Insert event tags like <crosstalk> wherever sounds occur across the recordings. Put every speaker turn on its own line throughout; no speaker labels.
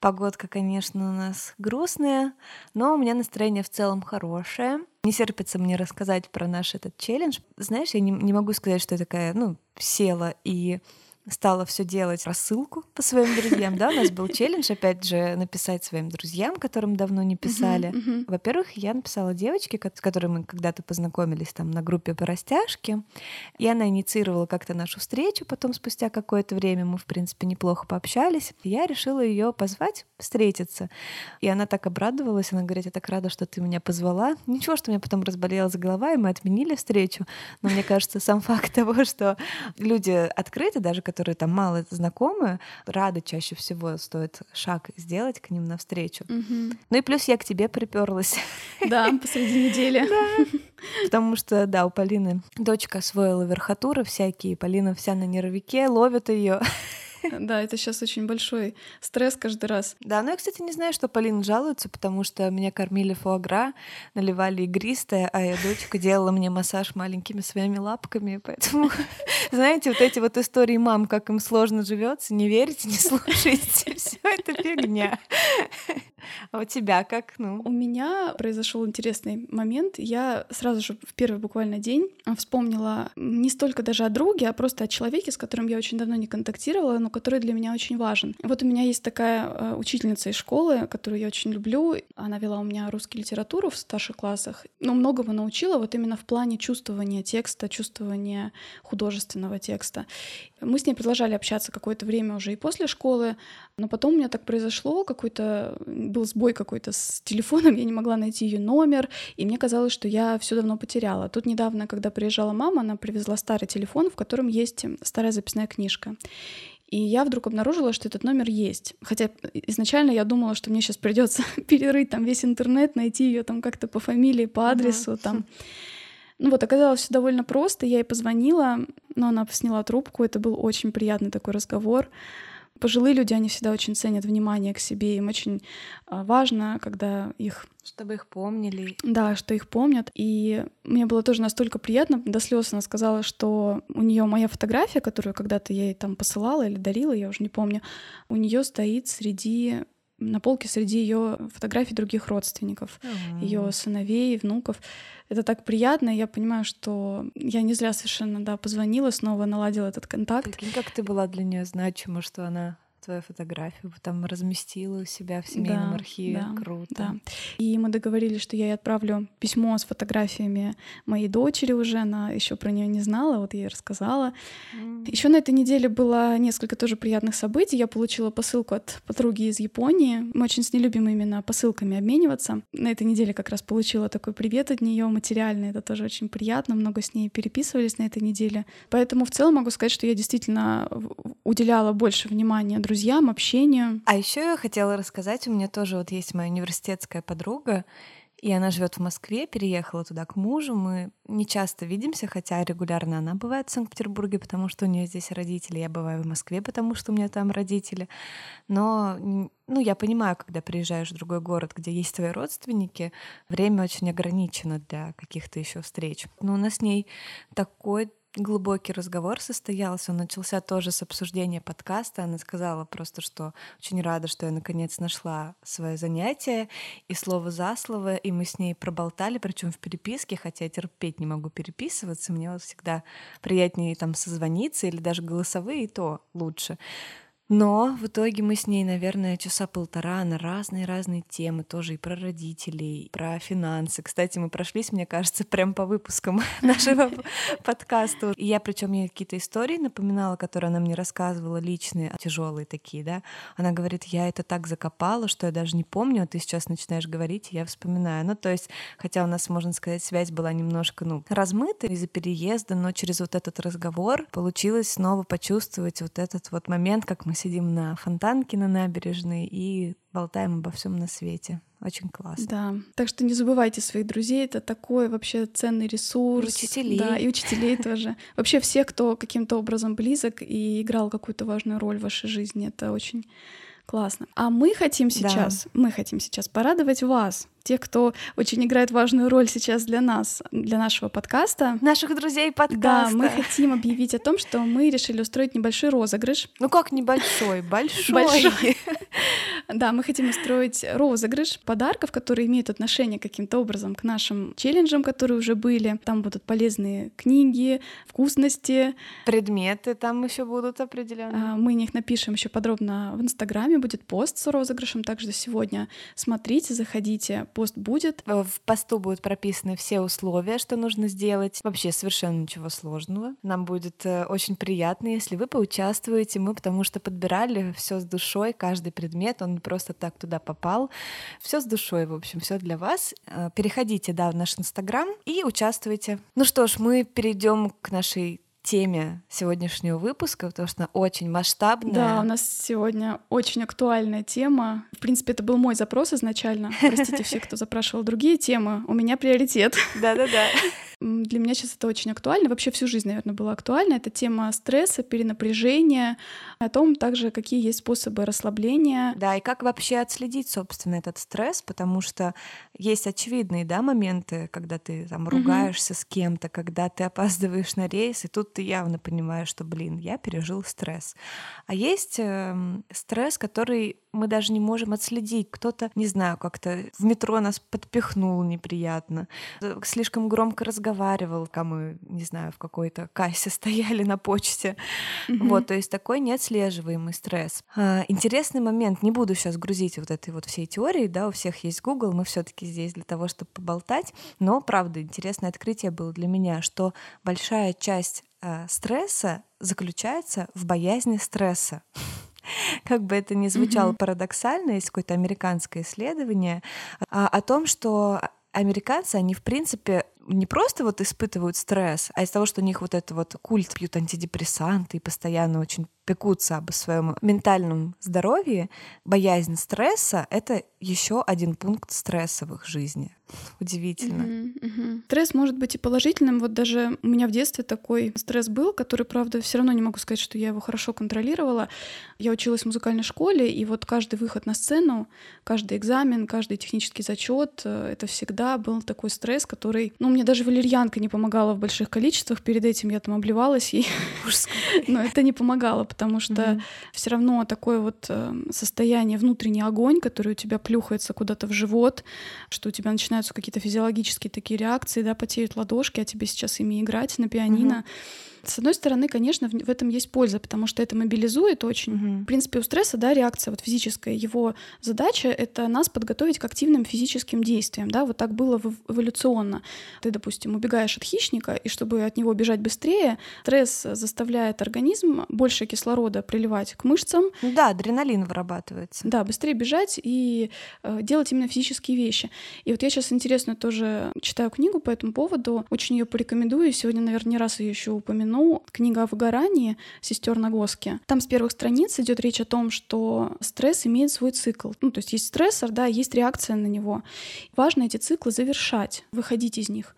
Погодка, конечно, у нас грустная, но у меня настроение в целом хорошее. Не терпится мне рассказать про наш этот челлендж. Знаешь, я не, не могу сказать, что я такая, ну, села и стала все делать рассылку по своим друзьям. Да, у нас был челлендж, опять же, написать своим друзьям, которым давно не писали. Uh-huh, uh-huh. Во-первых, я написала девочке, с которой мы когда-то познакомились там на группе по растяжке, и она инициировала как-то нашу встречу. Потом, спустя какое-то время, мы, в принципе, неплохо пообщались. Я решила ее позвать встретиться. И она так обрадовалась, она говорит, я так рада, что ты меня позвала. Ничего, что у меня потом разболелась голова, и мы отменили встречу. Но мне кажется, сам факт <laughs> того, что люди открыты, даже которые которые там мало знакомы, рады чаще всего стоит шаг сделать к ним навстречу.
Угу.
Ну и плюс я к тебе приперлась.
Да, посреди недели. <laughs>
Да. Потому что, да, у Полины дочка освоила верхотуры всякие, Полина вся на нервике, ловит ее. <laughs>
Да, это сейчас очень большой стресс каждый раз.
Да, но я, кстати, не знаю, что Полина жалуется, потому что меня кормили фуагра, наливали игристое, а я дочка делала мне массаж маленькими своими лапками, поэтому, <laughs> знаете, вот эти вот истории мам, как им сложно живется, не верите, не <laughs> слушайте, все это фигня. А у тебя как? Ну?
У меня произошел интересный момент. Я сразу же в первый буквально день вспомнила не столько даже о друге, а просто о человеке, с которым я очень давно не контактировала, но который для меня очень важен. Вот у меня есть такая э, учительница из школы, которую я очень люблю. Она вела у меня русский литературу в старших классах, но многому научила вот именно в плане чувствования текста, чувствования художественного текста. Мы с ней продолжали общаться какое-то время уже и после школы, но потом у меня так произошло, какой-то был сбой какой-то с телефоном, <laughs> я не могла найти ее номер, и мне казалось, что я все давно потеряла. Тут недавно, когда приезжала мама, она привезла старый телефон, в котором есть старая записная книжка. И я вдруг обнаружила, что этот номер есть. Хотя изначально я думала, что мне сейчас придется <laughs> перерыть там весь интернет, найти ее там как-то по фамилии, по адресу, uh-huh. там. <laughs> Ну вот, оказалось все довольно просто. Я ей позвонила, но она сняла трубку. Это был очень приятный такой разговор. Пожилые люди, они всегда очень ценят внимание к себе. Им очень а, важно, когда их
чтобы их помнили.
Да, что их помнят. И мне было тоже настолько приятно. До слез она сказала, что у нее моя фотография, которую когда-то я ей там посылала или дарила, я уже не помню, у нее стоит среди на полке среди ее фотографий других родственников, mm-hmm. ее сыновей, внуков. Это так приятно, я понимаю, что я не зря совершенно да позвонила, снова наладила этот контакт.
Прикинь, как ты была для нее значима, что она твою фотографию там разместила у себя в семейном
да,
архиве.
Да,
Круто.
Да. И мы договорились, что я ей отправлю письмо с фотографиями моей дочери уже. Она еще про нее не знала, вот я ей рассказала. Mm. Еще на этой неделе было несколько тоже приятных событий. Я получила посылку от подруги из Японии. Мы очень с ней любим именно посылками обмениваться. На этой неделе как раз получила такой привет от нее материальный. Это тоже очень приятно. Много с ней переписывались на этой неделе. Поэтому в целом могу сказать, что я действительно уделяла больше внимания друзьям друзьям, общению.
А еще я хотела рассказать, у меня тоже вот есть моя университетская подруга, и она живет в Москве, переехала туда к мужу. Мы не часто видимся, хотя регулярно она бывает в Санкт-Петербурге, потому что у нее здесь родители. Я бываю в Москве, потому что у меня там родители. Но ну, я понимаю, когда приезжаешь в другой город, где есть твои родственники, время очень ограничено для каких-то еще встреч. Но у нас с ней такой глубокий разговор состоялся. Он начался тоже с обсуждения подкаста. Она сказала просто, что очень рада, что я наконец нашла свое занятие и слово за слово, и мы с ней проболтали, причем в переписке, хотя я терпеть не могу переписываться, мне всегда приятнее там созвониться или даже голосовые, и то лучше. Но в итоге мы с ней, наверное, часа полтора на разные-разные темы, тоже и про родителей, и про финансы. Кстати, мы прошлись, мне кажется, прям по выпускам <laughs> нашего <laughs> подкаста. И я причем ей какие-то истории напоминала, которые она мне рассказывала, личные, тяжелые такие, да. Она говорит, я это так закопала, что я даже не помню, а ты сейчас начинаешь говорить, и я вспоминаю. Ну, то есть, хотя у нас, можно сказать, связь была немножко, ну, размыта из-за переезда, но через вот этот разговор получилось снова почувствовать вот этот вот момент, как мы сидим на фонтанке на набережной и болтаем обо всем на свете. Очень классно.
Да. Так что не забывайте своих друзей, это такой вообще ценный ресурс.
И учителей.
Да, и учителей <laughs> тоже. Вообще все, кто каким-то образом близок и играл какую-то важную роль в вашей жизни, это очень классно. А мы хотим сейчас, да. мы хотим сейчас порадовать вас тех, кто очень играет важную роль сейчас для нас, для нашего подкаста.
Наших друзей подкаста.
Да, мы хотим объявить о том, что мы решили устроить небольшой розыгрыш.
Ну как небольшой? Большой. Большой. <laughs>
Да, мы хотим устроить розыгрыш подарков, которые имеют отношение каким-то образом к нашим челленджам, которые уже были. Там будут полезные книги, вкусности.
Предметы там еще будут определенно.
А, мы них напишем еще подробно в Инстаграме, будет пост с розыгрышем также сегодня. Смотрите, заходите, пост будет.
Э, в посту будут прописаны все условия, что нужно сделать. Вообще совершенно ничего сложного. Нам будет э, очень приятно, если вы поучаствуете. Мы потому что подбирали все с душой, каждый предмет, он не просто так туда попал. Все с душой, в общем, все для вас. Э, переходите, да, в наш Инстаграм и участвуйте. Ну что ж, мы перейдем к нашей теме сегодняшнего выпуска, потому что она очень масштабная.
Да, у нас сегодня очень актуальная тема. В принципе, это был мой запрос изначально. Простите все, кто запрашивал другие темы. У меня приоритет.
Да-да-да. <laughs>
Для меня сейчас это очень актуально. Вообще всю жизнь, наверное, было актуально. Это тема стресса, перенапряжения, о том также, какие есть способы расслабления.
Да, и как вообще отследить, собственно, этот стресс, потому что есть очевидные, да, моменты, когда ты там ругаешься угу. с кем-то, когда ты опаздываешь на рейс, и тут ты явно понимаешь, что, блин, я пережил стресс. А есть э, стресс, который мы даже не можем отследить. Кто-то, не знаю, как-то в метро нас подпихнул неприятно, э, слишком громко разговаривал, когда мы, не знаю, в какой-то кассе <laughs> стояли на почте. Mm-hmm. Вот, то есть такой неотслеживаемый стресс. А, интересный момент, не буду сейчас грузить вот этой вот всей теории, да, у всех есть Google, мы все таки здесь для того, чтобы поболтать, но, правда, интересное открытие было для меня, что большая часть стресса заключается в боязни стресса. <laughs> как бы это ни звучало mm-hmm. парадоксально, есть какое-то американское исследование а, о том, что американцы, они в принципе не просто вот испытывают стресс, а из-за того, что у них вот это вот культ пьют антидепрессанты и постоянно очень пекутся об своем ментальном здоровье, боязнь стресса — это еще один пункт их жизни. Удивительно.
Uh-huh, uh-huh. Стресс может быть и положительным. Вот даже у меня в детстве такой стресс был, который, правда, все равно не могу сказать, что я его хорошо контролировала. Я училась в музыкальной школе, и вот каждый выход на сцену, каждый экзамен, каждый технический зачет, э, это всегда был такой стресс, который, ну, мне даже валерьянка не помогала в больших количествах. Перед этим я там обливалась, и... <laughs> но это не помогало, потому что mm-hmm. все равно такое вот э, состояние, внутренний огонь, который у тебя плюхается куда-то в живот, что у тебя начинаются какие-то физиологические такие реакции, да, потеют ладошки, а тебе сейчас ими играть на пианино. Mm-hmm с одной стороны, конечно, в, этом есть польза, потому что это мобилизует очень. Угу. В принципе, у стресса, да, реакция вот физическая, его задача — это нас подготовить к активным физическим действиям, да, вот так было эволюционно. Ты, допустим, убегаешь от хищника, и чтобы от него бежать быстрее, стресс заставляет организм больше кислорода приливать к мышцам.
Да, адреналин вырабатывается.
Да, быстрее бежать и э, делать именно физические вещи. И вот я сейчас интересную тоже читаю книгу по этому поводу, очень ее порекомендую, сегодня, наверное, не раз ее еще упомяну, упомяну, книга о выгорании сестер Нагоски. Там с первых страниц идет речь о том, что стресс имеет свой цикл. Ну, то есть есть стрессор, да, есть реакция на него. Важно эти циклы завершать, выходить из них.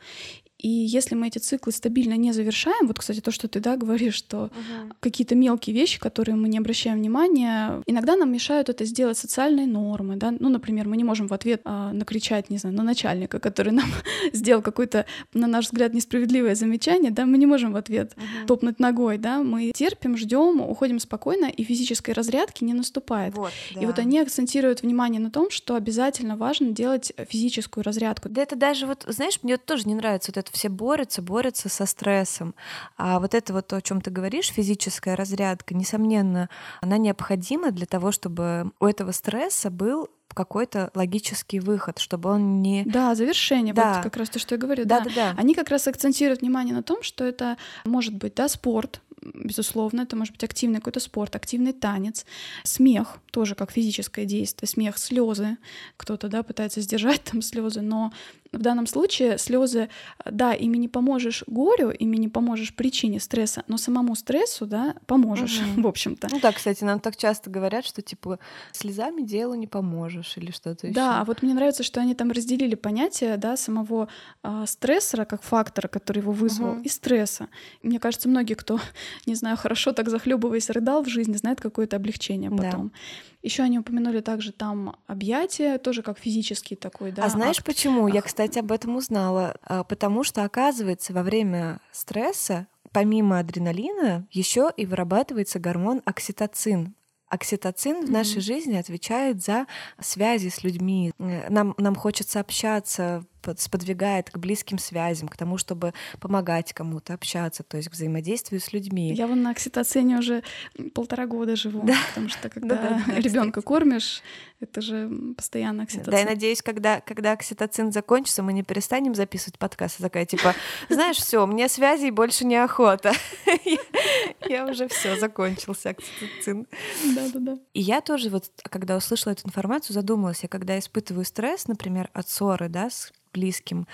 И если мы эти циклы стабильно не завершаем, вот, кстати, то, что ты, да, говоришь, что угу. какие-то мелкие вещи, которые мы не обращаем внимания, иногда нам мешают это сделать социальные нормы, да, ну, например, мы не можем в ответ а, накричать, не знаю, на начальника, который нам <laughs> сделал какое-то, на наш взгляд, несправедливое замечание, да, мы не можем в ответ угу. топнуть ногой, да, мы терпим, ждем, уходим спокойно, и физической разрядки не наступает. Вот, да. И вот они акцентируют внимание на том, что обязательно важно делать физическую разрядку.
Да это даже вот, знаешь, мне тоже не нравится вот это все борются, борются со стрессом. А вот это вот то, о чем ты говоришь, физическая разрядка, несомненно, она необходима для того, чтобы у этого стресса был какой-то логический выход, чтобы он не...
Да, завершение, да. вот как раз то, что я говорю. Да, да, да. да. Они как раз акцентируют внимание на том, что это может быть, да, спорт, безусловно, это может быть активный какой-то спорт, активный танец, смех, тоже как физическое действие, смех, слезы. Кто-то, да, пытается сдержать там <laughs> слезы, но в данном случае слезы, да, ими не поможешь горю, ими не поможешь причине стресса, но самому стрессу, да, поможешь, угу. в общем-то.
Ну да, кстати, нам так часто говорят, что типа слезами делу не поможешь или что-то еще.
Да, а вот мне нравится, что они там разделили понятие, да, самого э, стрессора как фактора, который его вызвал, угу. и стресса. Мне кажется, многие, кто, <laughs> не знаю, хорошо так захлебываясь рыдал в жизни, знает какое-то облегчение потом. Да. Еще они упомянули также там объятия, тоже как физический такой, да.
А знаешь
акт.
почему? Я, кстати, об этом узнала. А, потому что, оказывается, во время стресса помимо адреналина еще и вырабатывается гормон окситоцин. Окситоцин mm-hmm. в нашей жизни отвечает за связи с людьми. Э, нам, нам хочется общаться, сподвигает к близким связям, к тому, чтобы помогать кому-то, общаться, то есть к взаимодействию с людьми.
Я вон на окситоцине уже полтора года живу, да. потому что <laughs> когда ребенка кормишь, это же постоянно окситоцин.
Да, я надеюсь, когда, когда окситоцин закончится, мы не перестанем записывать подкаст, такая типа, знаешь, все, мне связей больше не охота. <laughs> Я уже все закончился окситоцин.
Да, да, да.
И я тоже вот, когда услышала эту информацию, задумалась, я когда испытываю стресс, например, от ссоры, да, с близким.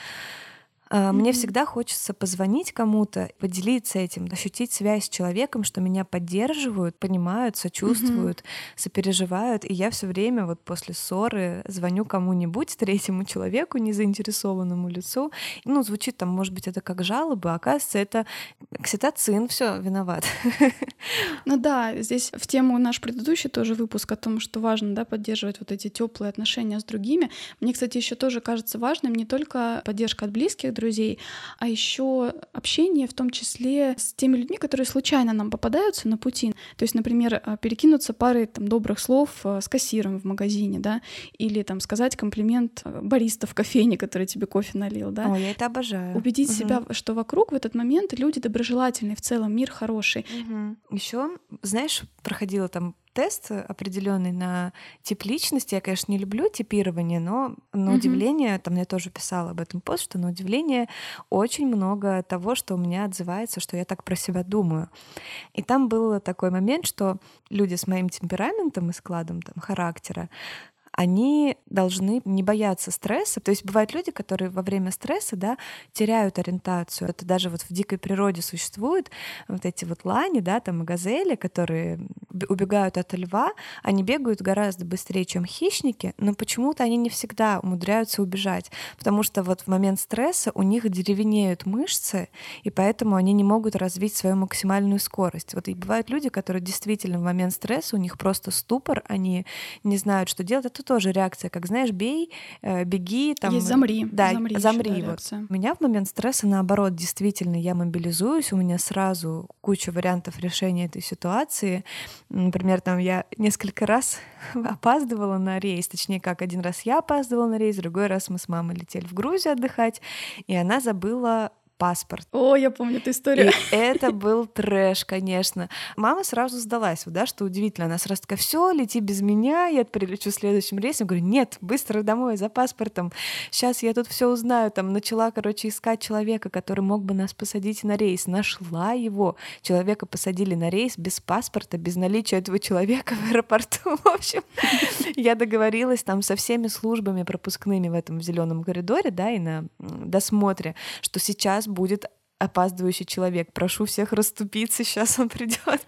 Mm-hmm. Мне всегда хочется позвонить кому-то, поделиться этим, ощутить связь с человеком, что меня поддерживают, понимают, сочувствуют, mm-hmm. сопереживают. И я все время вот после ссоры звоню кому-нибудь, третьему человеку, незаинтересованному лицу. Ну, звучит там, может быть, это как жалоба, а оказывается, это окситоцин, все виноват. <laughs>
Ну да, здесь в тему наш предыдущий тоже выпуск о том, что важно да, поддерживать вот эти теплые отношения с другими. Мне, кстати, еще тоже кажется важным не только поддержка от близких, друзей, а еще общение в том числе с теми людьми, которые случайно нам попадаются на пути. То есть, например, э, перекинуться парой там, добрых слов э, с кассиром в магазине, да, или там сказать комплимент э, бариста в кофейне, который тебе кофе налил, да.
О, я это обожаю.
Убедить угу. себя, что вокруг в этот момент люди доброжелательные, в целом мир хороший.
Угу. Еще, знаешь, проходила там тест определенный на тип личности. Я, конечно, не люблю типирование, но на mm-hmm. удивление, там я тоже писала об этом пост, что на удивление очень много того, что у меня отзывается, что я так про себя думаю. И там был такой момент, что люди с моим темпераментом и складом там, характера они должны не бояться стресса. То есть бывают люди, которые во время стресса да, теряют ориентацию. Это даже вот в дикой природе существуют вот эти вот лани, да, там и газели, которые убегают от льва, они бегают гораздо быстрее, чем хищники, но почему-то они не всегда умудряются убежать, потому что вот в момент стресса у них деревенеют мышцы, и поэтому они не могут развить свою максимальную скорость. Вот и бывают люди, которые действительно в момент стресса у них просто ступор, они не знают, что делать. Это тоже реакция, как знаешь, бей, э, беги, там.
Есть замри.
Да, замри. замри вот. У меня в момент стресса наоборот, действительно, я мобилизуюсь, у меня сразу куча вариантов решения этой ситуации. Например, там я несколько раз <laughs> опаздывала на рейс, точнее, как один раз я опаздывала на рейс, другой раз мы с мамой летели в Грузию отдыхать, и она забыла паспорт.
О, я помню эту историю.
И это был трэш, конечно. Мама сразу сдалась, да, что удивительно. Она сразу такая, все, лети без меня, я прилечу следующим рейсом. Я говорю, нет, быстро домой за паспортом. Сейчас я тут все узнаю. Там начала, короче, искать человека, который мог бы нас посадить на рейс. Нашла его. Человека посадили на рейс без паспорта, без наличия этого человека в аэропорту. <laughs> В общем, я договорилась там со всеми службами пропускными в этом зеленом коридоре, да, и на досмотре, что сейчас будет опаздывающий человек. Прошу всех расступиться, <laughs> сейчас он придет.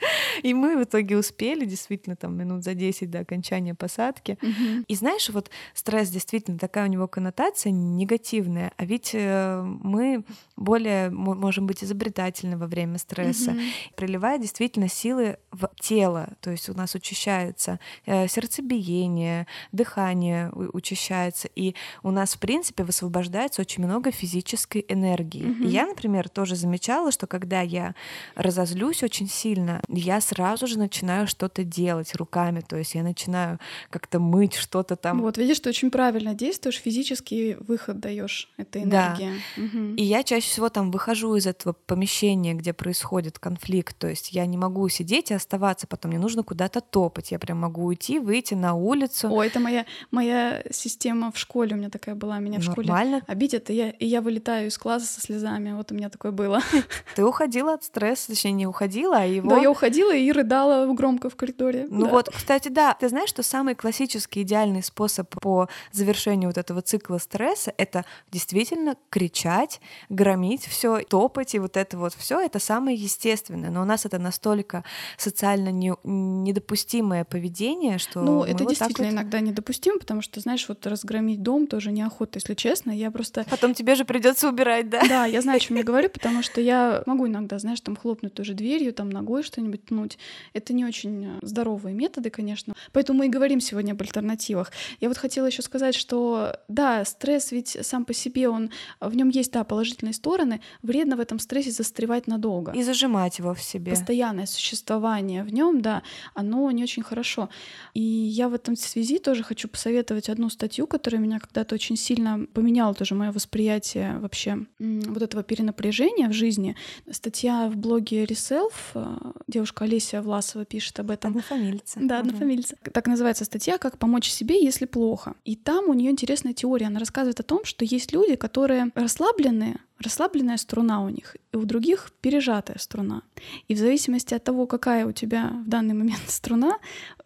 И мы в итоге успели, действительно, там минут за 10 до окончания посадки.
Угу.
И знаешь, вот стресс действительно такая у него коннотация негативная, а ведь э, мы более можем быть изобретательны во время стресса, угу. приливая действительно силы в тело, то есть у нас учащается э, сердцебиение, дыхание учащается, и у нас, в принципе, высвобождается очень много физической энергии. Угу. И я, например, тоже замечала, что когда я разозлюсь очень сильно, я сразу же начинаю что-то делать руками, то есть я начинаю как-то мыть что-то там.
Вот видишь, ты очень правильно действуешь, физический выход даешь этой энергии.
Да. Угу. И я чаще всего там выхожу из этого помещения, где происходит конфликт, то есть я не могу сидеть и оставаться, потом мне нужно куда-то топать, я прям могу уйти, выйти на улицу.
О, это моя моя система в школе, у меня такая была, меня в Нормально. школе обидят, и я и я вылетаю из класса со слезами, вот у меня такой такое было. <laughs>
Ты уходила от стресса, точнее, не уходила, а его...
Да, я уходила и рыдала громко в коридоре.
Ну
да.
вот, кстати, да, ты знаешь, что самый классический идеальный способ по завершению вот этого цикла стресса — это действительно кричать, громить все, топать, и вот это вот все это самое естественное. Но у нас это настолько социально не, недопустимое поведение, что
Ну, это
вот
действительно
вот-
иногда недопустимо, потому что, знаешь, вот разгромить дом тоже неохота, если честно. Я просто
Потом тебе же придется убирать, да?
Да, я знаю, о чем я говорю, потому что я могу иногда, знаешь, там хлопнуть тоже дверью, там ногой что-нибудь пнуть. Это не очень э, здоровые методы, конечно. Поэтому мы и говорим сегодня об альтернативах. Я вот хотела еще сказать, что да, стресс ведь сам по себе, он в нем есть, да, положительные стороны. Вредно в этом стрессе застревать надолго.
И зажимать его в себе.
Постоянное существование в нем, да, оно не очень хорошо. И я в этом связи тоже хочу посоветовать одну статью, которая меня когда-то очень сильно поменяла тоже мое восприятие вообще вот этого перенапряжения в жизни. Статья в блоге Reself, э, девушка Олеся Власова пишет об этом.
Однофамильцы.
Да, однофамильца. Так называется статья «Как помочь себе, если плохо». И там у нее интересная теория. Она рассказывает о том, что есть люди, которые расслабленные, расслабленная струна у них, и у других пережатая струна. И в зависимости от того, какая у тебя в данный момент <laughs> струна,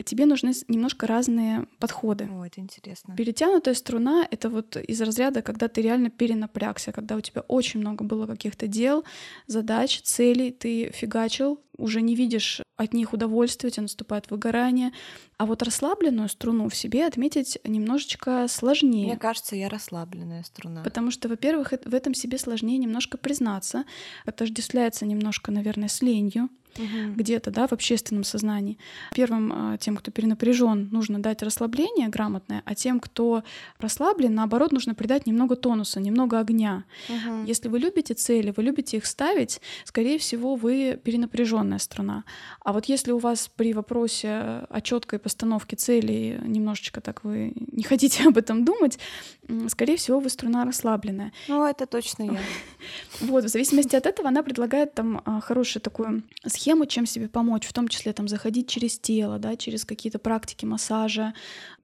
тебе нужны немножко разные подходы.
О, это интересно.
Перетянутая струна — это вот из разряда, когда ты реально перенапрягся, когда у тебя очень много было каких-то дел, задач, целей, ты фигачил, уже не видишь от них удовольствия, у тебя наступает выгорание. А вот расслабленную струну в себе отметить немножечко сложнее.
Мне кажется, я расслабленная струна.
Потому что, во-первых, в этом себе сложнее немножко признаться. Отождествляется немножко, наверное, с ленью
Мгм.
где-то, да, в общественном сознании. Первым а, тем, кто перенапряжен, нужно дать расслабление грамотное, а тем, кто расслаблен, наоборот, нужно придать немного тонуса, немного огня.
Мгм.
Если вы любите цели, вы любите их ставить, скорее всего, вы перенапряженная струна. А вот если у вас при вопросе о четкой постановке целей немножечко так вы не хотите <laughs> об этом думать, скорее всего, вы струна расслабленная.
Ну, это точно я. <laughs>
Вот, в зависимости от этого она предлагает там а, хорошую такую схему, чем себе помочь, в том числе там заходить через тело, да, через какие-то практики массажа,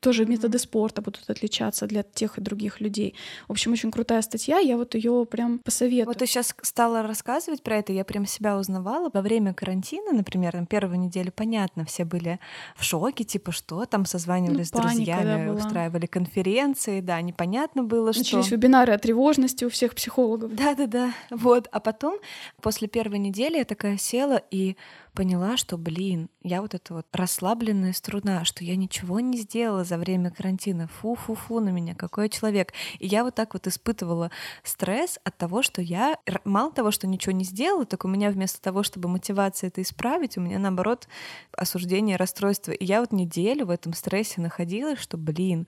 тоже методы спорта будут отличаться для тех и других людей. В общем, очень крутая статья, я вот ее прям посоветую.
Вот ты сейчас стала рассказывать про это, я прям себя узнавала. Во время карантина, например, там первую неделю, понятно, все были в шоке, типа, что там, созванивались
Ну,
с
да,
друзьями,
была.
устраивали конференции, да, непонятно было, что...
Начались вебинары о тревожности у всех психологов.
Да-да-да, вот. А потом, после первой недели, я такая села и поняла, что, блин, я вот эта вот расслабленная струна, что я ничего не сделала за время карантина. Фу-фу-фу на меня, какой я человек. И я вот так вот испытывала стресс от того, что я мало того, что ничего не сделала, так у меня вместо того, чтобы мотивация это исправить, у меня наоборот осуждение, расстройство. И я вот неделю в этом стрессе находилась, что, блин,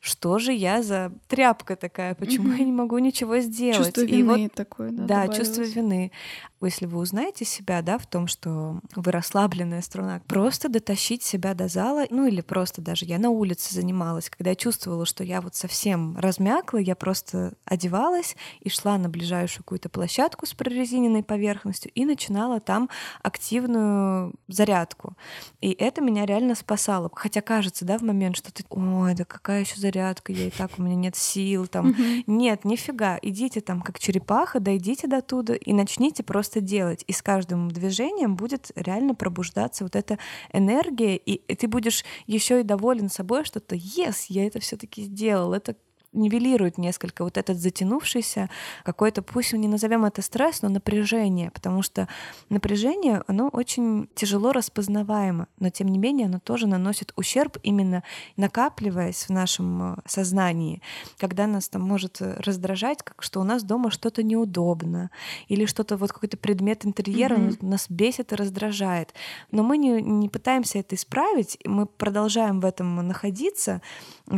что же я за тряпка такая, почему я не могу ничего сделать?
Чувство
И вот
вины такое, да,
да, чувство вины. Если вы узнаете себя, да, в том, что вы расслабленная струна, просто дотащить себя до зала, ну или просто даже я на улице занималась, когда я чувствовала, что я вот совсем размякла, я просто одевалась и шла на ближайшую какую-то площадку с прорезиненной поверхностью и начинала там активную зарядку. И это меня реально спасало. Хотя кажется, да, в момент, что ты, ой, да какая еще зарядка, я и так, у меня нет сил, там, нет, нифига, идите там как черепаха, дойдите до туда и начните просто делать. И с каждым движением будет реально пробуждаться вот эта энергия, и, ты будешь еще и доволен собой, что то yes, я это все-таки сделал. Это нивелирует несколько вот этот затянувшийся какой-то, пусть не назовем это стресс, но напряжение, потому что напряжение, оно очень тяжело распознаваемо, но тем не менее оно тоже наносит ущерб именно накапливаясь в нашем э, сознании, когда нас там может э, раздражать, как что у нас дома что-то неудобно, или что-то вот какой-то предмет интерьера он нас бесит и раздражает. Но мы не, не пытаемся это исправить, мы продолжаем в этом находиться.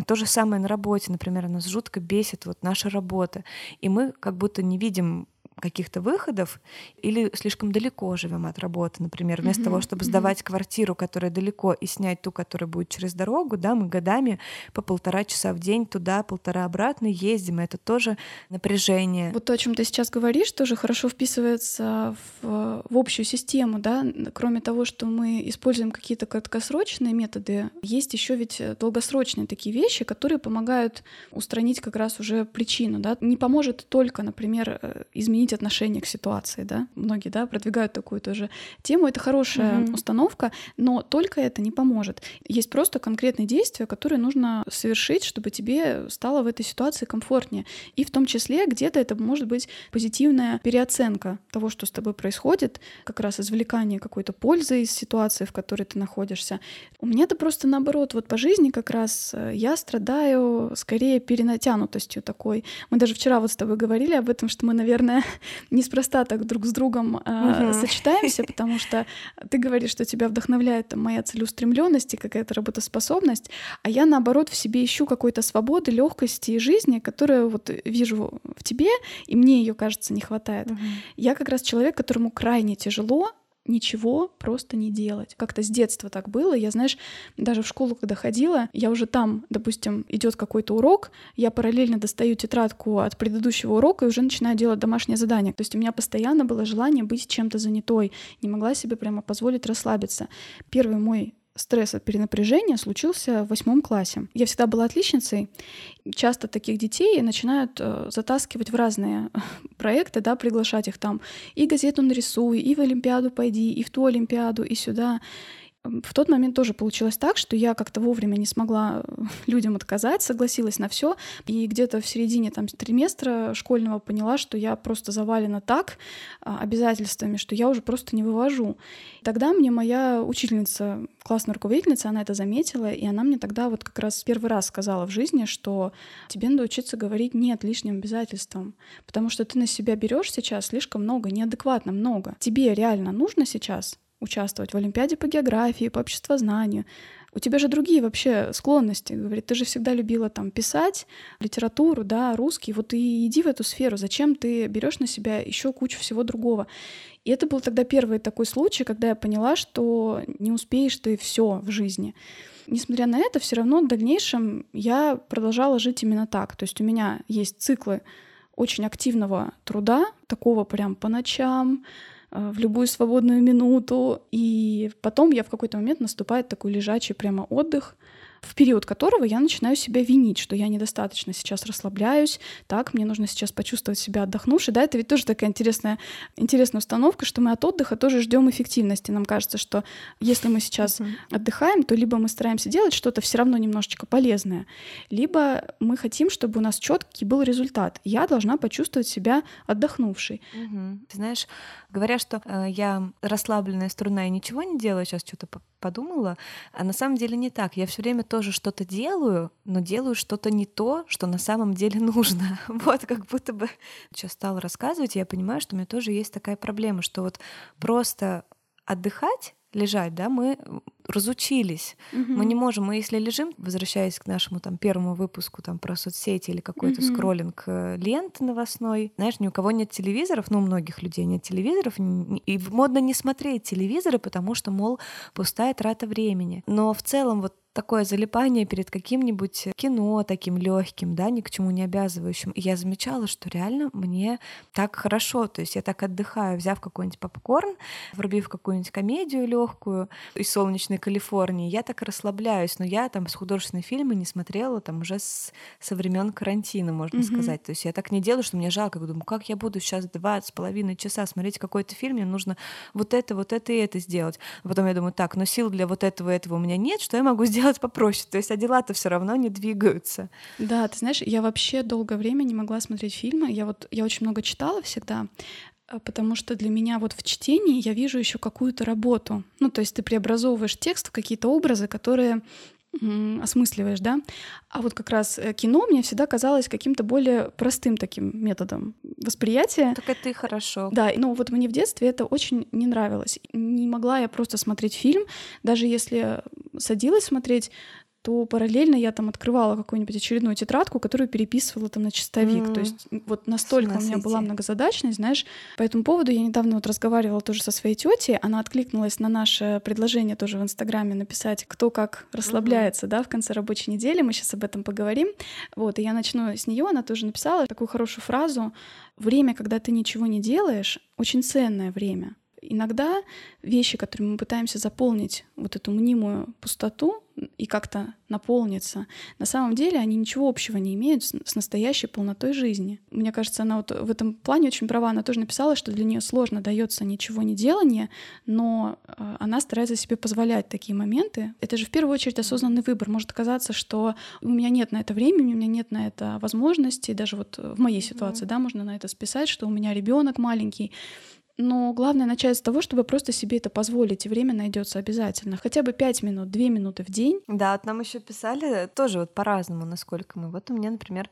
То же самое на работе, например, нас жутко бесит вот наша работа, и мы как будто не видим каких-то выходов или слишком далеко живем от работы, например, вместо
Мгм,
того, чтобы сдавать квартиру, которая далеко, и снять ту, которая будет через дорогу, да, мы годами по полтора часа в день туда, полтора обратно ездим, и это тоже напряжение.
Вот то, о чем ты сейчас говоришь, тоже хорошо вписывается в, в общую систему, да. Кроме того, что мы используем какие-то краткосрочные методы, есть еще ведь долгосрочные такие вещи, которые помогают устранить как раз уже причину, да. Не поможет только, например, э, изменить изменить отношение к ситуации, да. Многие, да, продвигают такую тоже тему. Это хорошая mm-hmm. установка, но только это не поможет. Есть просто конкретные действия, которые нужно совершить, чтобы тебе стало в этой ситуации комфортнее. И в том числе где-то это может быть позитивная переоценка того, что с тобой происходит, как раз извлекание какой-то пользы из ситуации, в которой ты находишься. У меня это просто наоборот. Вот по жизни как раз э, я страдаю скорее перенатянутостью такой. Мы даже вчера вот с тобой говорили об этом, что мы, наверное, <laughs> неспроста так друг с другом э, сочетаемся, <laughs> потому что ты говоришь, что тебя вдохновляет там, моя целеустремленность и какая-то работоспособность, а я наоборот в себе ищу какой-то свободы, легкости и жизни, которую вот вижу в тебе, и мне ее, кажется, не хватает. Я как раз человек, которому крайне тяжело ничего просто не делать. Как-то с детства так было. Я, знаешь, даже в школу, когда ходила, я уже там, допустим, идет какой-то урок, я параллельно достаю тетрадку от предыдущего урока и уже начинаю делать домашнее задание. То есть у меня постоянно было желание быть чем-то занятой, не могла себе прямо позволить расслабиться. Первый мой стресс от перенапряжения случился в восьмом классе. Я всегда была отличницей. Часто таких детей начинают э, затаскивать в разные <laughs> проекты, да, приглашать их там и газету нарисуй, и в Олимпиаду пойди, и в ту Олимпиаду, и сюда. В тот момент тоже получилось так, что я как-то вовремя не смогла <laughs> людям отказать, согласилась на все, и где-то в середине там триместра школьного поняла, что я просто завалена так а, обязательствами, что я уже просто не вывожу. Тогда мне моя учительница, классная руководительница, она это заметила, и она мне тогда вот как раз первый раз сказала в жизни, что тебе надо учиться говорить нет лишним обязательствам, потому что ты на себя берешь сейчас слишком много, неадекватно много. Тебе реально нужно сейчас участвовать в Олимпиаде по географии, по обществознанию. У тебя же другие вообще склонности. Говорит, ты же всегда любила там писать, литературу, да, русский. Вот и иди в эту сферу. Зачем ты берешь на себя еще кучу всего другого? И это был тогда первый такой случай, когда я поняла, что не успеешь ты все в жизни. Несмотря на это, все равно в дальнейшем я продолжала жить именно так. То есть у меня есть циклы очень активного труда, такого прям по ночам, в любую свободную минуту. И потом я в какой-то момент наступает такой лежачий прямо отдых, в период которого я начинаю себя винить, что я недостаточно сейчас расслабляюсь, так, мне нужно сейчас почувствовать себя отдохнувшей. Да, это ведь тоже такая интересная, интересная установка, что мы от отдыха тоже ждем эффективности. Нам кажется, что если мы сейчас uh-huh. отдыхаем, то либо мы стараемся делать что-то все равно немножечко полезное, либо мы хотим, чтобы у нас четкий был результат. Я должна почувствовать себя отдохнувшей.
Uh-huh. Ты знаешь, говоря, что э, я расслабленная струна и ничего не делаю, сейчас что-то подумала, а на самом деле не так. Я все время тоже что-то делаю, но делаю что-то не то, что на самом деле <laughs> нужно. Вот как будто бы сейчас стала рассказывать, и я понимаю, что у меня тоже есть такая проблема, что вот просто отдыхать лежать, да, мы разучились. Угу. Мы не можем, мы если лежим, возвращаясь к нашему там первому выпуску там про соцсети или какой-то угу. скроллинг э, лент новостной, знаешь, ни у кого нет телевизоров, ну у многих людей нет телевизоров, и модно не смотреть телевизоры, потому что, мол, пустая трата времени. Но в целом вот такое залипание перед каким-нибудь кино таким легким, да, ни к чему не обязывающим. И я замечала, что реально мне так хорошо, то есть я так отдыхаю, взяв какой-нибудь попкорн, врубив какую-нибудь комедию легкую из солнечной Калифорнии, я так расслабляюсь, но я там с художественной фильмы не смотрела там уже с, со времен карантина, можно mm-hmm. сказать. То есть я так не делаю, что мне жалко, думаю, как я буду сейчас два с половиной часа смотреть какой-то фильм, мне нужно вот это, вот это и это сделать. А потом я думаю, так, но сил для вот этого и этого у меня нет, что я могу сделать сделать попроще. То есть, а дела-то все равно не двигаются.
Да, ты знаешь, я вообще долгое время не могла смотреть фильмы. Я вот я очень много читала всегда, а, потому что для меня вот в чтении я вижу еще какую-то работу. Ну, то есть ты преобразовываешь текст в какие-то образы, которые осмысливаешь, да. А вот как раз э, кино мне всегда казалось каким-то более простым таким методом восприятия.
Так это и хорошо.
Да, но вот мне в детстве это очень не нравилось. Не могла я просто смотреть фильм, даже если садилась смотреть, то параллельно я там открывала какую-нибудь очередную тетрадку, которую переписывала там на чистовик. Mm. То есть вот настолько у меня была многозадачность, знаешь. По этому поводу я недавно вот разговаривала тоже со своей тетей, она откликнулась на наше предложение тоже в Инстаграме написать, кто как расслабляется, mm-hmm. да, в конце рабочей недели. Мы сейчас об этом поговорим. Вот, и я начну с нее. Она тоже написала такую хорошую фразу: "Время, когда ты ничего не делаешь, очень ценное время". Иногда вещи, которыми мы пытаемся заполнить вот эту мнимую пустоту, и как-то наполниться. На самом деле они ничего общего не имеют с настоящей полнотой жизни. Мне кажется, она вот в этом плане очень права. Она тоже написала, что для нее сложно дается ничего не делание, но э, она старается себе позволять такие моменты. Это же в первую очередь осознанный выбор. Может оказаться, что у меня нет на это времени, у меня нет на это возможности. Даже вот в моей ситуации, mm-hmm. да, можно на это списать, что у меня ребенок маленький, но главное начать с того, чтобы просто себе это позволить, и время найдется обязательно. Хотя бы пять минут, две минуты в день.
Да, вот нам еще писали тоже вот по-разному, насколько мы. Вот у меня, например,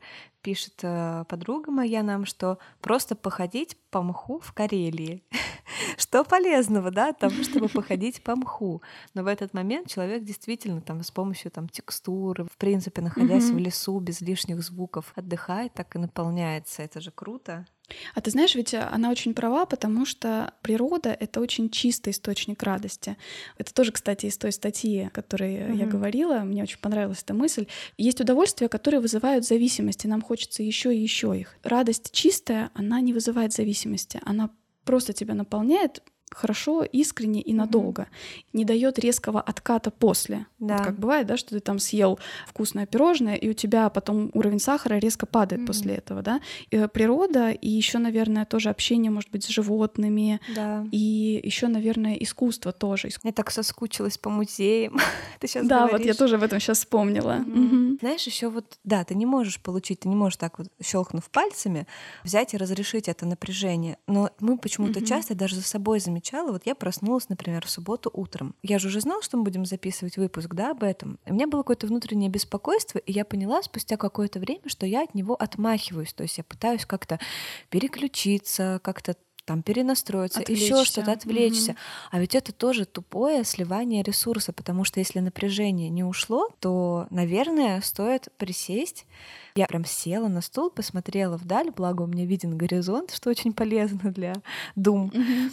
пишет э, подруга моя нам, что просто походить по мху в Карелии. <laughs> что полезного, да, от того, чтобы <laughs> походить по мху. Но в этот момент человек действительно там с помощью там текстуры, в принципе, находясь в лесу без лишних звуков, отдыхает, так и наполняется. Это же круто.
А ты знаешь, ведь она очень права, потому что природа — это очень чистый источник радости. Это тоже, кстати, из той статьи, о которой mm-hmm. я говорила. Мне очень понравилась эта мысль. Есть удовольствия, которые вызывают зависимости. Нам хочется еще и еще их. Радость чистая, она не вызывает зависимости. Она просто тебя наполняет хорошо, искренне и надолго. Mm-hmm. Не дает резкого отката после. Да. Вот как бывает, да, что ты там съел вкусное пирожное, и у тебя потом уровень сахара резко падает mm-hmm. после этого, да. И э, природа и еще, наверное, тоже общение, может быть, с животными. Да. И еще, наверное, искусство тоже.
Я так соскучилась по музеям. <laughs>
ты сейчас Да, говоришь. вот я тоже в этом сейчас вспомнила. Mm-hmm.
Mm-hmm. Знаешь, еще вот, да, ты не можешь получить, ты не можешь так вот щелкнув пальцами взять и разрешить это напряжение. Но мы почему-то mm-hmm. часто даже за собой замечаем замечала, вот я проснулась, например, в субботу утром. Я же уже знала, что мы будем записывать выпуск, да, об этом. И у меня было какое-то внутреннее беспокойство, и я поняла спустя какое-то время, что я от него отмахиваюсь. То есть я пытаюсь как-то переключиться, как-то там перенастроиться, еще что-то отвлечься. Угу. А ведь это тоже тупое сливание ресурса, потому что если напряжение не ушло, то, наверное, стоит присесть. Я прям села на стул, посмотрела вдаль, благо у меня виден горизонт, что очень полезно для дум. Угу.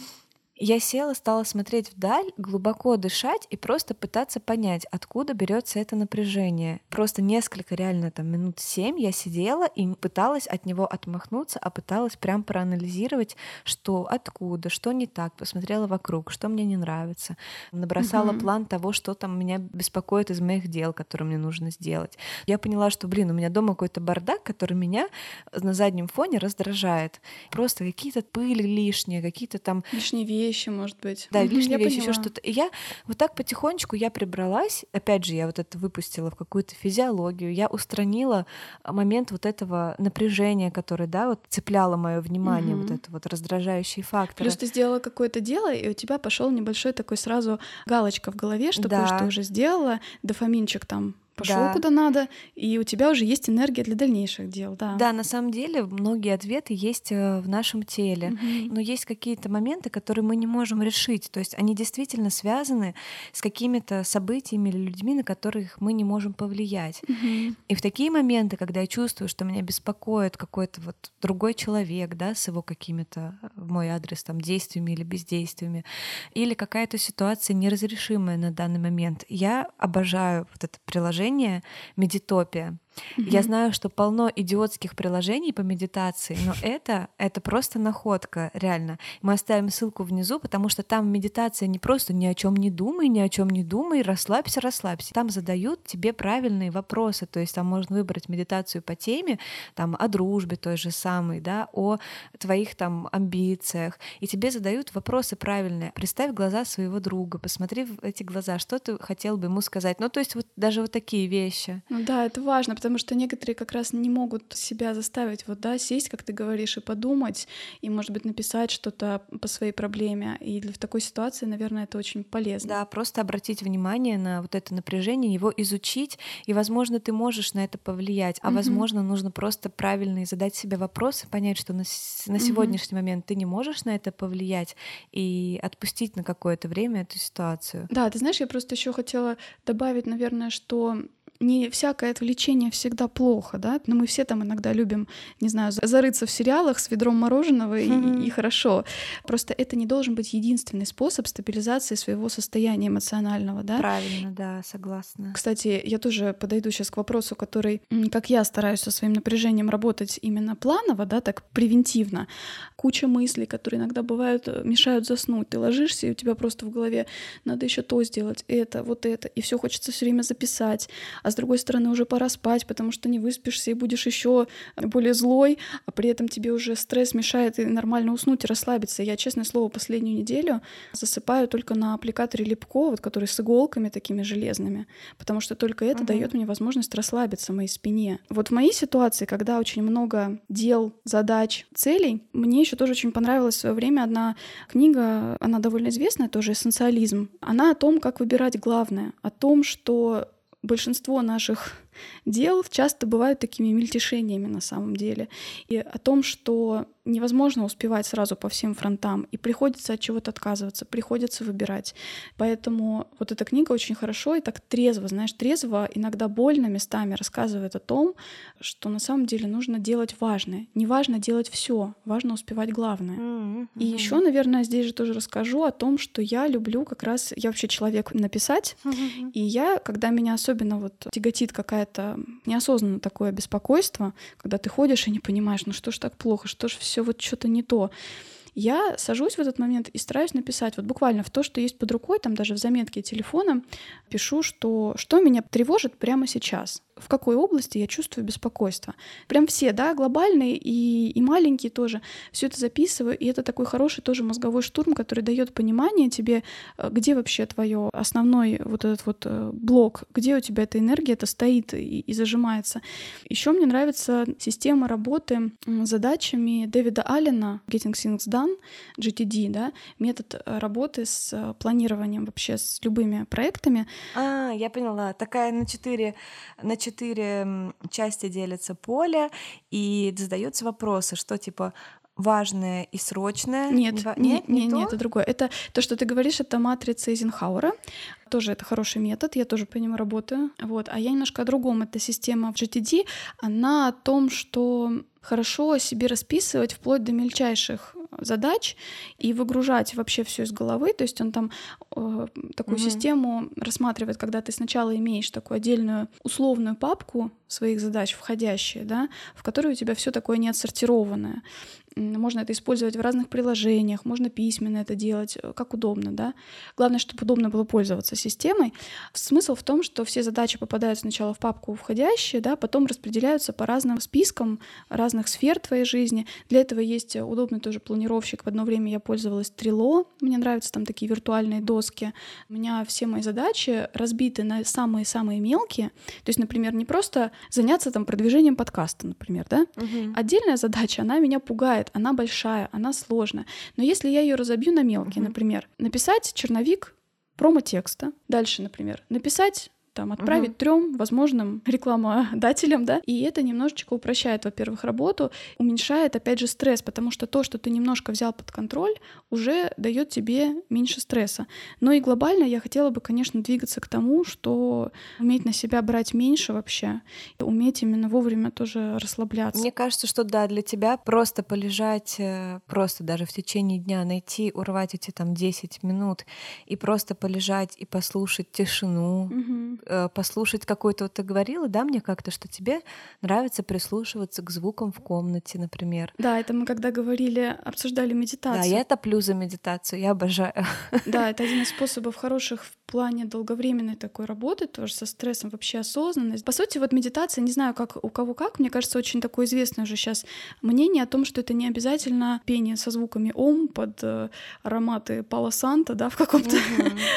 Я села, стала смотреть вдаль, глубоко дышать и просто пытаться понять, откуда берется это напряжение. Просто несколько, реально там минут семь я сидела и пыталась от него отмахнуться, а пыталась прям проанализировать, что откуда, что не так, посмотрела вокруг, что мне не нравится, набросала угу. план того, что там меня беспокоит из моих дел, которые мне нужно сделать. Я поняла, что, блин, у меня дома какой-то бардак, который меня на заднем фоне раздражает. Просто какие-то пыли лишние, какие-то там...
Лишние вещи вещи, может быть.
Да, лишние вещи, еще что-то. И я вот так потихонечку я прибралась. Опять же, я вот это выпустила в какую-то физиологию. Я устранила момент вот этого напряжения, которое, да, вот цепляло мое внимание, угу. вот это вот раздражающий фактор.
Плюс ты сделала какое-то дело, и у тебя пошел небольшой такой сразу галочка в голове, что да. кое-что уже сделала, дофаминчик там пошел да. куда надо, и у тебя уже есть энергия для дальнейших дел, да.
Да, на самом деле многие ответы есть э, в нашем теле, угу. но есть какие-то моменты, которые мы не можем решить, то есть они действительно связаны с какими-то событиями или людьми, на которых мы не можем повлиять. Угу. И в такие моменты, когда я чувствую, что меня беспокоит какой-то вот другой человек, да, с его какими-то э, в мой адрес там действиями или бездействиями, или какая-то ситуация неразрешимая на данный момент, я обожаю вот это приложение приложение Медитопия. Mm-hmm. Я знаю, что полно идиотских приложений по медитации, но это, это просто находка, реально. Мы оставим ссылку внизу, потому что там медитация не просто ни о чем не думай, ни о чем не думай, расслабься, расслабься. Там задают тебе правильные вопросы, то есть там можно выбрать медитацию по теме, там о дружбе той же самой, да, о твоих там амбициях, и тебе задают вопросы правильные. Представь глаза своего друга, посмотри в эти глаза, что ты хотел бы ему сказать. Ну, то есть вот даже вот такие вещи.
Ну да, это важно, потому потому что некоторые как раз не могут себя заставить вот, да, сесть, как ты говоришь, и подумать, и, может быть, написать что-то по своей проблеме. И в такой ситуации, наверное, это очень полезно.
Да, просто обратить внимание на вот это напряжение, его изучить, и, возможно, ты можешь на это повлиять, а, mm-hmm. возможно, нужно просто правильно задать себе вопросы, понять, что на, на сегодняшний mm-hmm. момент ты не можешь на это повлиять, и отпустить на какое-то время эту ситуацию.
Да, ты знаешь, я просто еще хотела добавить, наверное, что не всякое отвлечение всегда плохо, да, но мы все там иногда любим, не знаю, зарыться в сериалах с ведром мороженого и, и хорошо. Просто это не должен быть единственный способ стабилизации своего состояния эмоционального, да?
Правильно, да, согласна.
Кстати, я тоже подойду сейчас к вопросу, который, как я стараюсь со своим напряжением работать именно планово, да, так превентивно. Куча мыслей, которые иногда бывают, э, мешают заснуть. Ты ложишься, и у тебя просто в голове надо еще то сделать, это, вот это, и все хочется все время записать а с другой стороны уже пора спать, потому что не выспишься и будешь еще более злой, а при этом тебе уже стресс мешает и нормально уснуть и расслабиться. Я, честное слово, последнюю неделю засыпаю только на аппликаторе Липко, вот который с иголками такими железными, потому что только это угу. дает мне возможность расслабиться в моей спине. Вот в моей ситуации, когда очень много дел, задач, целей, мне еще тоже очень понравилась в свое время одна книга, она довольно известная, тоже «Эссенциализм». Она о том, как выбирать главное, о том, что большинство наших дел часто бывают такими мельтешениями на самом деле. И о том, что невозможно успевать сразу по всем фронтам, и приходится от чего-то отказываться, приходится выбирать. Поэтому вот эта книга очень хорошо и так трезво, знаешь, трезво, иногда больно местами рассказывает о том, что на самом деле нужно делать важное. Не важно делать все, важно успевать главное. Mm-hmm. И еще, наверное, здесь же тоже расскажу о том, что я люблю как раз, я вообще человек написать, mm-hmm. и я, когда меня особенно вот тяготит какая-то неосознанно такое беспокойство, когда ты ходишь и не понимаешь, ну что ж так плохо, что ж все вот что-то не то. Я сажусь в этот момент и стараюсь написать вот буквально в то, что есть под рукой, там даже в заметке телефона, пишу, что, что меня тревожит прямо сейчас в какой области я чувствую беспокойство. Прям все, да, глобальные и, и маленькие тоже. Все это записываю, и это такой хороший тоже мозговой штурм, который дает понимание тебе, э, где вообще твое основной вот этот вот э, блок, где у тебя эта энергия это стоит и, и зажимается. Еще мне нравится система работы с задачами Дэвида Аллена, Getting Things Done, GTD, да, метод э, работы с планированием вообще с любыми проектами.
А, я поняла. Такая на четыре, на четыре части делится поле, и задаются вопросы, что типа важное и срочное.
Нет, не, нет, не, не нет, это другое. Это то, что ты говоришь, это матрица Эйзенхауэра. Тоже это хороший метод, я тоже по нему работаю. Вот. А я немножко о другом. Это система в GTD, она о том, что хорошо себе расписывать вплоть до мельчайших задач и выгружать вообще все из головы. То есть он там э, такую mm-hmm. систему рассматривает, когда ты сначала имеешь такую отдельную условную папку своих задач, входящие, да, в которой у тебя все такое не отсортированное. Можно это использовать в разных приложениях, можно письменно это делать, э, как удобно, да. Главное, чтобы удобно было пользоваться системой. Смысл в том, что все задачи попадают сначала в папку входящие, да, потом распределяются по разным спискам разных сфер твоей жизни. Для этого есть удобный тоже планировщик. В одно время я пользовалась Trello, мне нравятся там такие виртуальные доски. У меня все мои задачи разбиты на самые-самые мелкие. То есть, например, не просто заняться там продвижением подкаста, например, да. Угу. Отдельная задача, она меня пугает она большая, она сложная. Но если я ее разобью на мелкие, mm-hmm. например, написать черновик промо-текста, дальше, например, написать там отправить угу. трем возможным <laughs> рекламодателям, да, и это немножечко упрощает, во-первых, работу, уменьшает, опять же, стресс, потому что то, что ты немножко взял под контроль, уже дает тебе меньше стресса. Но и глобально я хотела бы, конечно, двигаться к тому, что уметь на себя брать меньше вообще, уметь именно вовремя тоже расслабляться.
Мне кажется, что да, для тебя просто полежать, э, просто даже в течение дня найти, урвать эти там 10 минут и просто полежать и послушать тишину, угу послушать какой-то, вот ты говорила, да, мне как-то, что тебе нравится прислушиваться к звукам в комнате, например.
Да, это мы когда говорили, обсуждали медитацию.
Да, я топлю за медитацию, я обожаю. <laughs>
Да, это один из способов хороших в плане долговременной такой работы, тоже со стрессом, вообще осознанность. По сути, вот медитация, не знаю, как у кого как, мне кажется, очень такое известное уже сейчас мнение о том, что это не обязательно пение со звуками ом под э, ароматы Пала Санта, да, в каком-то,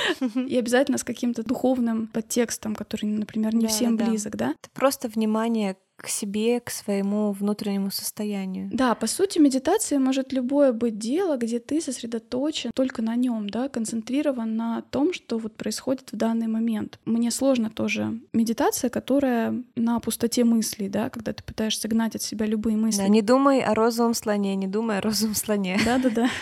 <laughs> и обязательно с каким-то духовным подтекстом текстом, который, например, не да, всем да. близок, да?
Это просто внимание к себе, к своему внутреннему состоянию.
Да, по сути, медитация может любое быть дело, где ты сосредоточен только на нем, да, концентрирован на том, что вот происходит в данный момент. Мне сложно тоже медитация, которая на пустоте мыслей, да, когда ты пытаешься гнать от себя любые мысли.
Да, не думай о розовом слоне, не думай о розовом слоне.
Да-да-да. <laughs>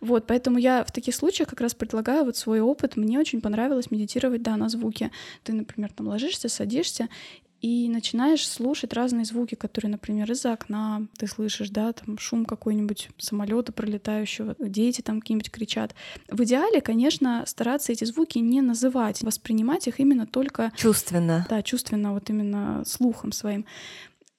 Вот, поэтому я в таких случаях как раз предлагаю вот свой опыт. Мне очень понравилось медитировать, да, на звуки. Ты, например, там ложишься, садишься, и начинаешь слушать разные звуки, которые, например, из-за окна ты слышишь, да, там шум какой-нибудь самолета пролетающего, дети там какие-нибудь кричат. В идеале, конечно, стараться эти звуки не называть, воспринимать их именно только
чувственно.
Да, чувственно, вот именно слухом своим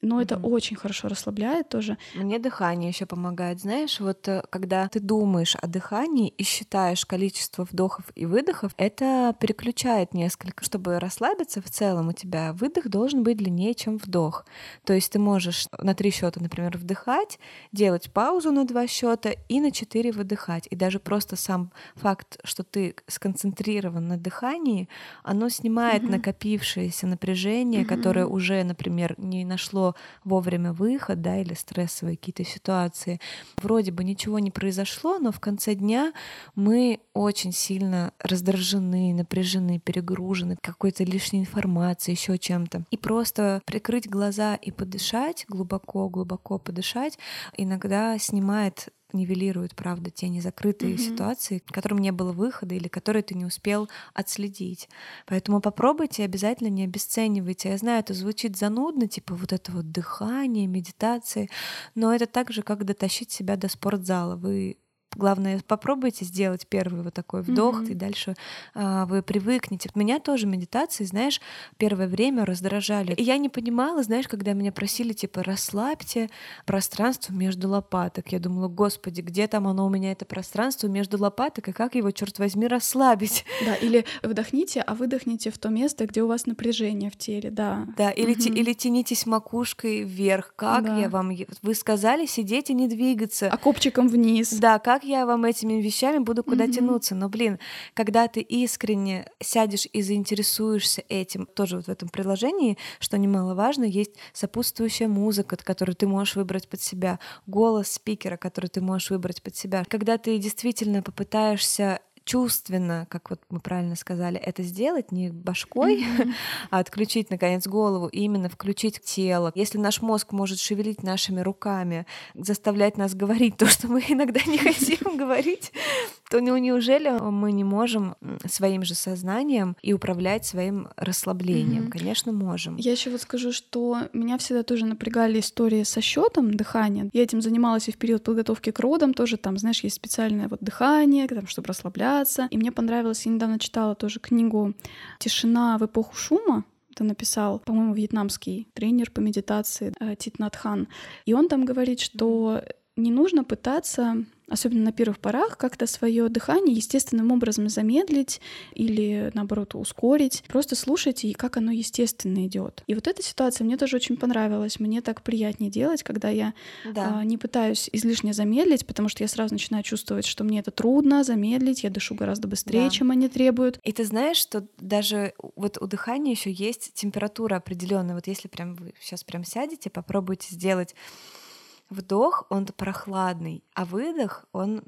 но это mm-hmm. очень хорошо расслабляет тоже.
Мне дыхание еще помогает. Знаешь, вот э, когда ты думаешь о дыхании и считаешь количество вдохов и выдохов, это переключает несколько. Чтобы расслабиться в целом, у тебя выдох должен быть длиннее, чем вдох. То есть ты можешь на три счета, например, вдыхать, делать паузу на два счета и на четыре выдыхать. И даже просто сам факт, что ты сконцентрирован на дыхании, оно снимает mm-hmm. накопившееся напряжение, mm-hmm. которое уже, например, не нашло вовремя выход, да, или стрессовые какие-то ситуации. Вроде бы ничего не произошло, но в конце дня мы очень сильно раздражены, напряжены, перегружены какой-то лишней информацией, еще чем-то. И просто прикрыть глаза и подышать, глубоко-глубоко подышать, иногда снимает нивелирует, правда, те незакрытые mm-hmm. ситуации, которым не было выхода или которые ты не успел отследить. Поэтому попробуйте, обязательно не обесценивайте. Я знаю, это звучит занудно, типа вот это вот дыхание, медитации, но это так же, как дотащить себя до спортзала. Вы Главное, попробуйте сделать первый вот такой вдох, mm-hmm. и дальше а, вы привыкнете. Меня тоже медитации, знаешь, первое время раздражали. И я не понимала, знаешь, когда меня просили, типа, расслабьте пространство между лопаток. Я думала, господи, где там оно у меня, это пространство между лопаток, и как его, черт возьми, расслабить? <laughs>
Да, или вдохните, а выдохните в то место, где у вас напряжение в теле, да.
Да, или, mm-hmm. или тянитесь макушкой вверх. Как да. я вам... Вы сказали сидеть и не двигаться.
А копчиком вниз.
Да, как я вам этими вещами буду куда mm-hmm. тянуться. Но, блин, когда ты искренне сядешь и заинтересуешься этим, тоже вот в этом приложении, что немаловажно, есть сопутствующая музыка, которую ты можешь выбрать под себя, голос спикера, который ты можешь выбрать под себя. Когда ты действительно попытаешься чувственно, как вот мы правильно сказали, это сделать не башкой, mm-hmm. <laughs> а отключить, наконец, голову и именно включить тело. Если наш мозг может шевелить нашими руками, заставлять нас говорить то, что мы <laughs> иногда не хотим говорить, то ну, неужели мы не можем своим же сознанием и управлять своим расслаблением? Mm-hmm. Конечно, можем.
Я еще вот скажу, что меня всегда тоже напрягали истории со счетом дыхания. Я этим занималась и в период подготовки к родам, тоже там, знаешь, есть специальное вот дыхание, там, чтобы расслабляться общаться. И мне понравилось, я недавно читала тоже книгу «Тишина в эпоху шума», это написал, по-моему, вьетнамский тренер по медитации э, Тит Натхан. И он там говорит, что не нужно пытаться особенно на первых порах, как-то свое дыхание естественным образом замедлить или, наоборот, ускорить. Просто слушайте, как оно естественно идет. И вот эта ситуация мне тоже очень понравилась. Мне так приятнее делать, когда я да. а, не пытаюсь излишне замедлить, потому что я сразу начинаю чувствовать, что мне это трудно замедлить, я дышу гораздо быстрее, да. чем они требуют.
И ты знаешь, что даже вот у дыхания еще есть температура определенная. Вот если прям вы сейчас прям сядете, попробуйте сделать Вдох, он прохладный, а выдох, он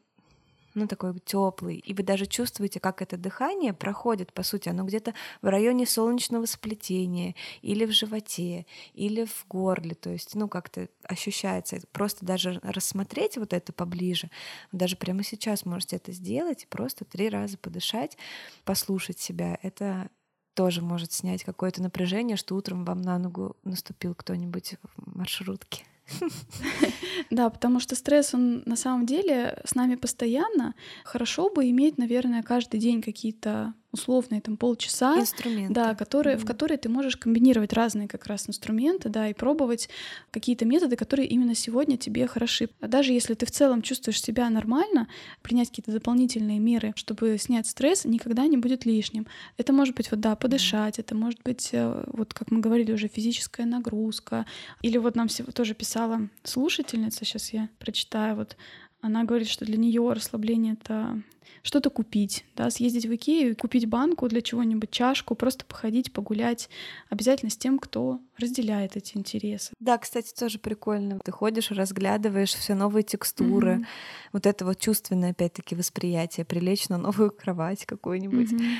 ну, такой теплый. И вы даже чувствуете, как это дыхание проходит, по сути, оно где-то в районе солнечного сплетения, или в животе, или в горле. То есть, ну, как-то ощущается. Просто даже рассмотреть вот это поближе, даже прямо сейчас можете это сделать, просто три раза подышать, послушать себя. Это тоже может снять какое-то напряжение, что утром вам на ногу наступил кто-нибудь в маршрутке. <laughs>
Да, потому что стресс, он на самом деле с нами постоянно. Хорошо бы иметь, наверное, каждый день какие-то условные там полчаса,
инструменты,
да, которые, mm-hmm. в которые ты можешь комбинировать разные как раз инструменты, да, и пробовать какие-то методы, которые именно сегодня тебе хороши. А даже если ты в целом чувствуешь себя нормально, принять какие-то дополнительные меры, чтобы снять стресс, никогда не будет лишним. Это может быть вот да, подышать, mm-hmm. это может быть э, вот как мы говорили уже физическая нагрузка, или вот нам тоже писала слушательница, сейчас я прочитаю вот она говорит, что для нее расслабление это что-то купить, да, съездить в Икею купить банку для чего-нибудь, чашку, просто походить, погулять, обязательно с тем, кто разделяет эти интересы.
Да, кстати, тоже прикольно. Ты ходишь, разглядываешь все новые текстуры, mm-hmm. вот это вот чувственное, опять-таки, восприятие, прилечь на новую кровать какую-нибудь. Mm-hmm.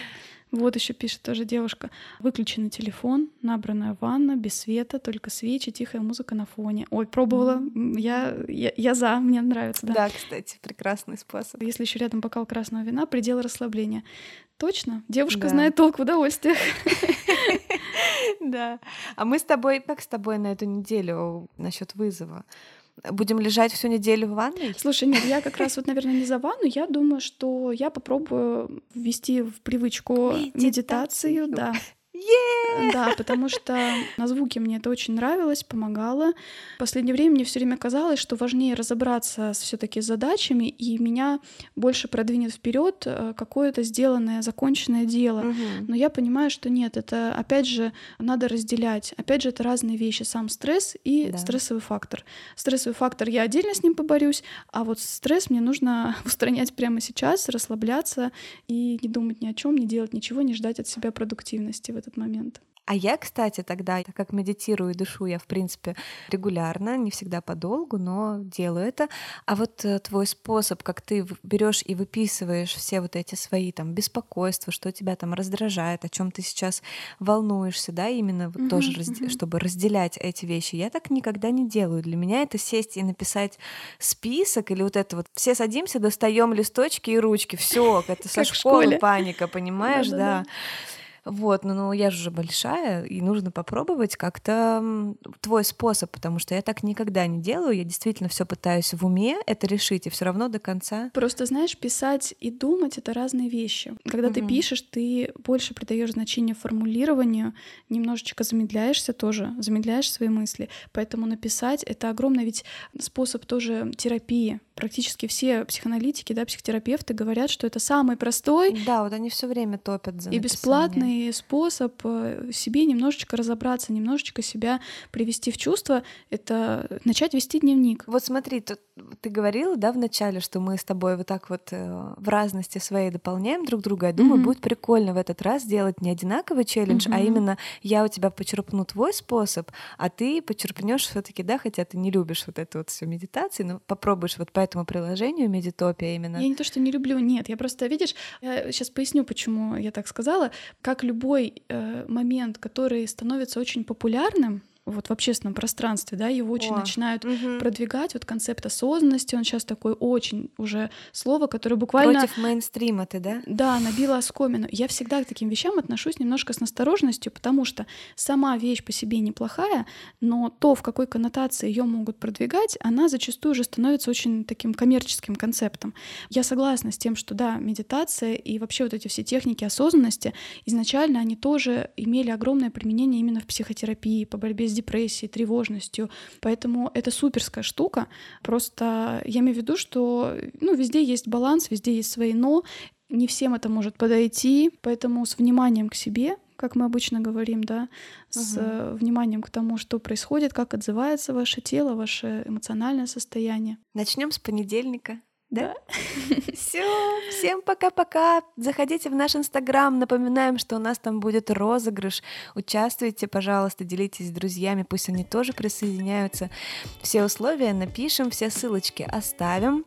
Вот еще пишет тоже девушка. Выключенный телефон, набранная ванна, без света, только свечи, тихая музыка на фоне. Ой, пробовала. Я, я, я за, мне нравится. Да.
да, кстати, прекрасный способ.
Если еще рядом бокал красного вина, предел расслабления. Точно, девушка да. знает толк в удовольствиях. <laughs>
Да. А мы с тобой, как с тобой на эту неделю насчет вызова? Будем лежать всю неделю в ванной?
Слушай, нет, я как раз вот, наверное, не за ванну. Я думаю, что я попробую ввести в привычку медитацию, да.
Yeah!
Да, потому что на звуке мне это очень нравилось, помогало. В последнее время мне все время казалось, что важнее разобраться с все-таки задачами, и меня больше продвинет вперед э, какое-то сделанное, законченное дело.
Угу.
Но я понимаю, что нет, это опять же надо разделять. Опять же, это разные вещи: сам стресс и
Да.
стрессовый фактор. Стрессовый фактор я отдельно с ним поборюсь, а вот стресс мне нужно <laughs> устранять прямо сейчас, расслабляться и не думать ни о чем, не делать ничего, не ждать от себя продуктивности в этот момент.
А я, кстати, тогда, так как медитирую и дышу я, в принципе, регулярно, не всегда подолгу, но делаю это. А вот э, твой способ, как ты берешь и выписываешь все вот эти свои там беспокойства, что тебя там раздражает, о чем ты сейчас волнуешься, да, именно вот
Мгм,
тоже, разде-
мгм.
чтобы разделять эти вещи, я так никогда не делаю. Для меня это сесть и написать список или вот это вот все садимся, достаем листочки и ручки, все, это <laughs> со школы паника, понимаешь, да. Вот, ну, ну я же уже большая, и нужно попробовать как-то твой способ, потому что я так никогда не делаю. Я действительно все пытаюсь в уме это решить, и все равно до конца.
Просто знаешь, писать и думать это разные вещи. Когда ты
Мгм.
пишешь, ты больше придаешь значение формулированию, немножечко замедляешься тоже, замедляешь свои мысли. Поэтому написать это огромный ведь способ тоже терапии. Практически все психоаналитики, да, психотерапевты говорят, что это самый простой
Да, вот они все время топят за
и
написание.
бесплатный способ э, себе немножечко разобраться, немножечко себя привести в чувство, это начать вести дневник.
Вот смотри, тут ты говорила, да, в начале, что мы с тобой вот так вот э, в разности своей дополняем друг друга. Я думаю,
Мгм.
будет прикольно в этот раз сделать не одинаковый челлендж, а
Мгм.
именно я у тебя почерпну твой способ, а ты почерпнешь все-таки, да, хотя ты не любишь вот эту вот всю медитацию, но попробуешь вот по этому приложению Медитопия именно.
Я не то, что не люблю, нет, я просто, видишь, я сейчас поясню, почему я так сказала. Как любой э, момент, который становится очень популярным, вот в общественном пространстве, да, его очень
О,
начинают
Мгм.
продвигать, вот концепт осознанности, он сейчас такой очень уже слово, которое буквально...
Против мейнстрима ты, да?
Да, набила оскомину. Я всегда к таким вещам отношусь немножко с настороженностью, потому что сама вещь по себе неплохая, но то, в какой коннотации ее могут продвигать, она зачастую уже становится очень таким коммерческим концептом. Я согласна с тем, что да, медитация и вообще вот эти все техники осознанности, изначально они тоже имели огромное применение именно в психотерапии, по борьбе с депрессией, тревожностью. Поэтому это суперская штука. Просто я имею в виду, что ну, везде есть баланс, везде есть свои но, не всем это может подойти, поэтому с вниманием к себе, как мы обычно говорим, да, с э, вниманием к тому, что происходит, как отзывается ваше тело, ваше эмоциональное состояние.
Начнем с понедельника. Да? <laughs> <laughs> Все, всем пока-пока. Заходите в наш инстаграм. Напоминаем, что у нас там будет розыгрыш. Участвуйте, пожалуйста, делитесь с друзьями, пусть они тоже присоединяются. Все условия напишем, все ссылочки оставим.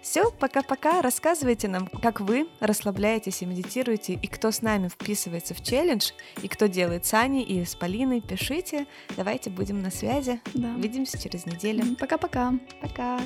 Все, пока-пока. Рассказывайте нам, как вы расслабляетесь и медитируете, и кто с нами вписывается в челлендж, и кто делает с Аней и с Полиной. Пишите. Давайте будем на связи.
Да.
Увидимся через неделю.
Пока-пока.
Пока.